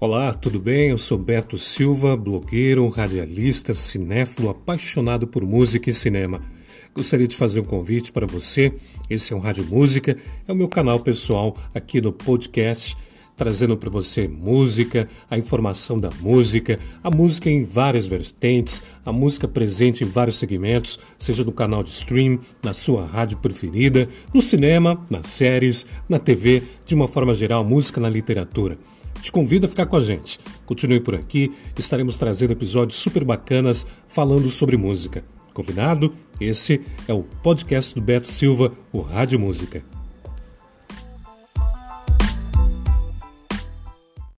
Olá, tudo bem? Eu sou Beto Silva, blogueiro, radialista, cinéfilo, apaixonado por música e cinema. Gostaria de fazer um convite para você. Esse é o Rádio Música, é o meu canal pessoal aqui no podcast, trazendo para você música, a informação da música, a música em várias vertentes, a música presente em vários segmentos, seja no canal de stream, na sua rádio preferida, no cinema, nas séries, na TV, de uma forma geral, música na literatura. Te convido a ficar com a gente. Continue por aqui, estaremos trazendo episódios super bacanas falando sobre música. Combinado? Esse é o podcast do Beto Silva, o Rádio Música.